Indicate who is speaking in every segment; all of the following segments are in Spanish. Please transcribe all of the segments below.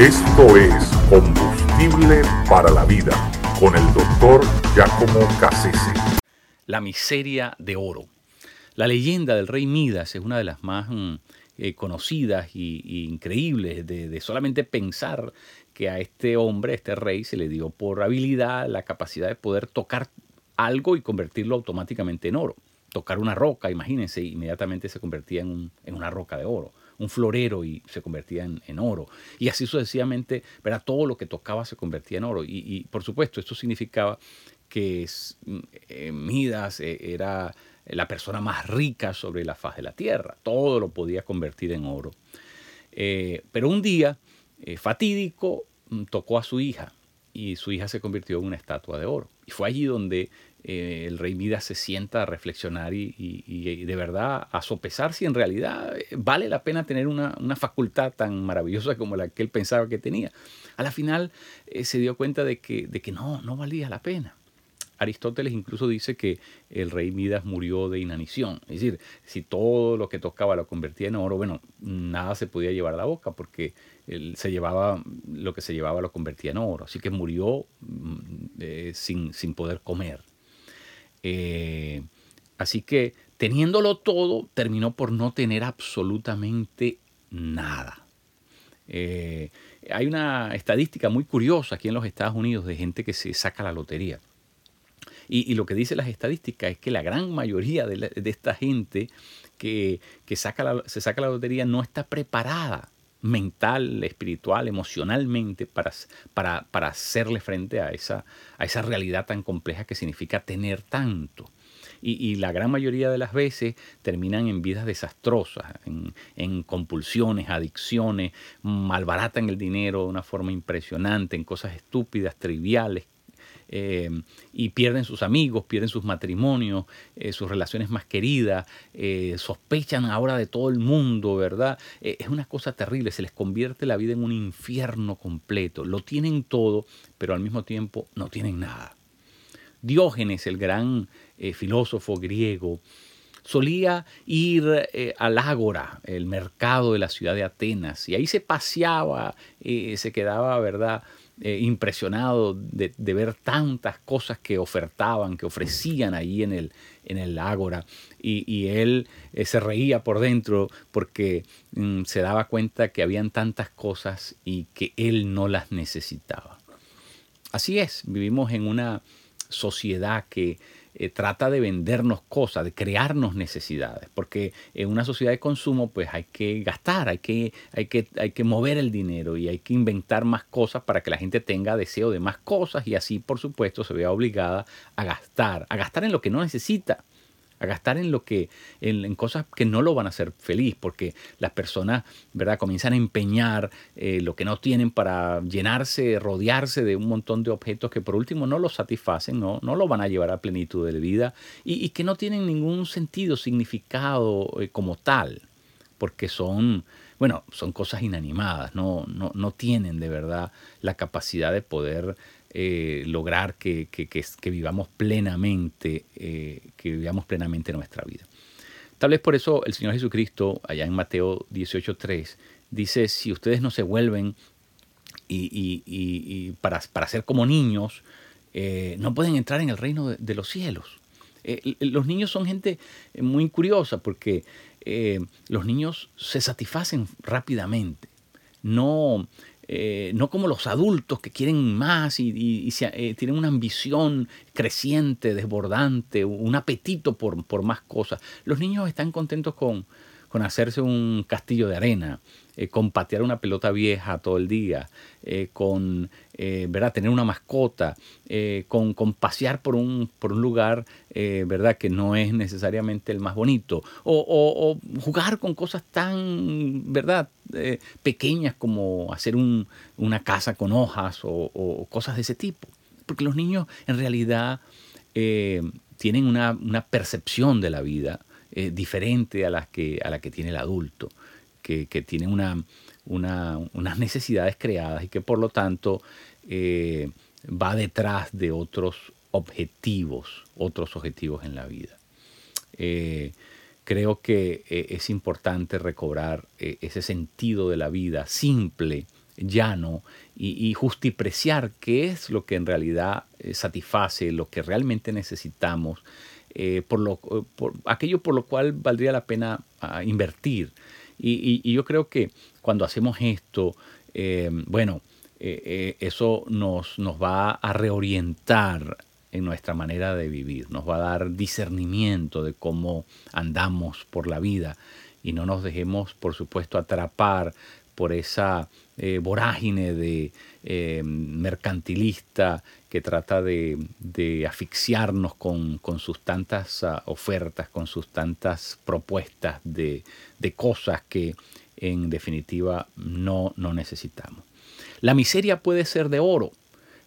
Speaker 1: Esto es Combustible para la Vida con el doctor Giacomo Cassese.
Speaker 2: La miseria de oro. La leyenda del rey Midas es una de las más mm, eh, conocidas y, increíbles de, solamente pensar que a este hombre, a este rey, se le dio por habilidad la capacidad de poder tocar algo y convertirlo automáticamente en oro. Tocar una roca, imagínense, inmediatamente se convertía en una roca de oro un florero y se convertía en, oro. Y así sucesivamente, ¿verdad? todo lo que tocaba se convertía en oro. Y, por supuesto, esto significaba que eh, Midas eh, era la persona más rica sobre la faz de la tierra. Todo lo podía convertir en oro. Eh, pero un día, fatídico, mm, tocó a su hija y su hija se convirtió en una estatua de oro. Y fue allí donde eh, el rey Midas se sienta a reflexionar y, de verdad a sopesar si en realidad eh, vale la pena tener una, facultad tan maravillosa como la que él pensaba que tenía. A la final eh, se dio cuenta de que, de que no, no valía la pena. Aristóteles incluso dice que el rey Midas murió de inanición. Es decir, si todo lo que tocaba lo convertía en oro, bueno, nada se podía llevar a la boca porque se llevaba, lo que se llevaba lo convertía en oro. Así que murió mm, sin, sin poder comer. Eh, así que teniéndolo todo, terminó por no tener absolutamente nada. Eh, hay una estadística muy curiosa aquí en los Estados Unidos de gente que se saca la lotería. Y, lo que dicen las estadísticas es que la gran mayoría de, esta gente que, saca se saca la lotería no está preparada mental, espiritual, emocionalmente para, para, para hacerle frente a esa, a esa realidad tan compleja que significa tener tanto. Y, la gran mayoría de las veces terminan en vidas desastrosas, en, en, compulsiones, adicciones, malbaratan el dinero de una forma impresionante, en cosas estúpidas, triviales, eh, y pierden sus amigos, pierden sus matrimonios, eh, sus relaciones más queridas, eh, sospechan ahora de todo el mundo, ¿verdad? es una cosa terrible, se les convierte la vida en un infierno completo. Lo tienen todo, pero al mismo tiempo no tienen nada. Diógenes, el gran filósofo griego, solía ir al ágora, el mercado de la ciudad de Atenas, y ahí se paseaba, se quedaba, ¿verdad?, eh, impresionado de, ver tantas cosas que ofertaban, que ofrecían ahí en el, en el ágora. Y, él eh, se reía por dentro porque mm, se daba cuenta que habían tantas cosas y que él no las necesitaba. Así es, vivimos en una sociedad que eh, trata de vendernos cosas, de crearnos necesidades, porque en una sociedad de consumo pues hay que gastar, hay que, hay que, hay que mover el dinero y hay que inventar más cosas para que la gente tenga deseo de más cosas y así por supuesto se vea obligada a gastar, a gastar en lo que no necesita a gastar en lo que, en, cosas que no lo van a hacer feliz, porque las personas, ¿verdad?, comienzan a empeñar eh, lo que no tienen para llenarse, rodearse de un montón de objetos que por último no los satisfacen, no, no lo van a llevar a plenitud de vida y, que no tienen ningún sentido, significado eh, como tal, porque son, bueno, son cosas inanimadas, no, no, no tienen de verdad la capacidad de poder eh, lograr que, vivamos plenamente, eh, que vivamos plenamente nuestra vida. Tal vez por eso el Señor Jesucristo, allá en Mateo 18.3, dice, si ustedes no se vuelven y, para, para, ser como niños, eh, no pueden entrar en el reino de, los cielos. Los niños son gente muy curiosa porque los niños se satisfacen rápidamente. No, eh, no como los adultos que quieren más y, eh, tienen una ambición creciente, desbordante, un apetito por, por más cosas. Los niños están contentos con, con hacerse un castillo de arena, eh, con patear una pelota vieja todo el día, eh, con eh, ¿verdad? tener una mascota, con, con, pasear por un, por un lugar ¿verdad? que no es necesariamente el más bonito, o, jugar con cosas tan ¿verdad? pequeñas como hacer un, una casa con hojas o, o, cosas de ese tipo. Porque los niños en realidad tienen una, una percepción de la vida eh, diferente a, las que, a la que tiene el adulto, que, tiene una, unas necesidades creadas y que por lo tanto eh, va detrás de otros objetivos, otros objetivos en la vida. Eh, creo que es importante recobrar ese sentido de la vida simple, llano y, justipreciar qué es lo que en realidad satisface, lo que realmente necesitamos, eh, por, lo, por aquello por lo cual valdría la pena ah, invertir. Y, yo creo que cuando hacemos esto, bueno, eso nos, nos va a reorientar en nuestra manera de vivir, nos va a dar discernimiento de cómo andamos por la vida y no nos dejemos, por supuesto, atrapar por esa eh, vorágine de eh, mercantilista que trata de, asfixiarnos con, sus tantas ah, ofertas, con sus tantas propuestas de, de, cosas que en definitiva no necesitamos. La miseria puede ser de oro,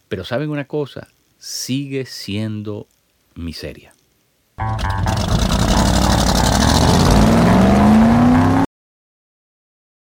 Speaker 2: pero ¿saben una cosa? Sigue siendo miseria.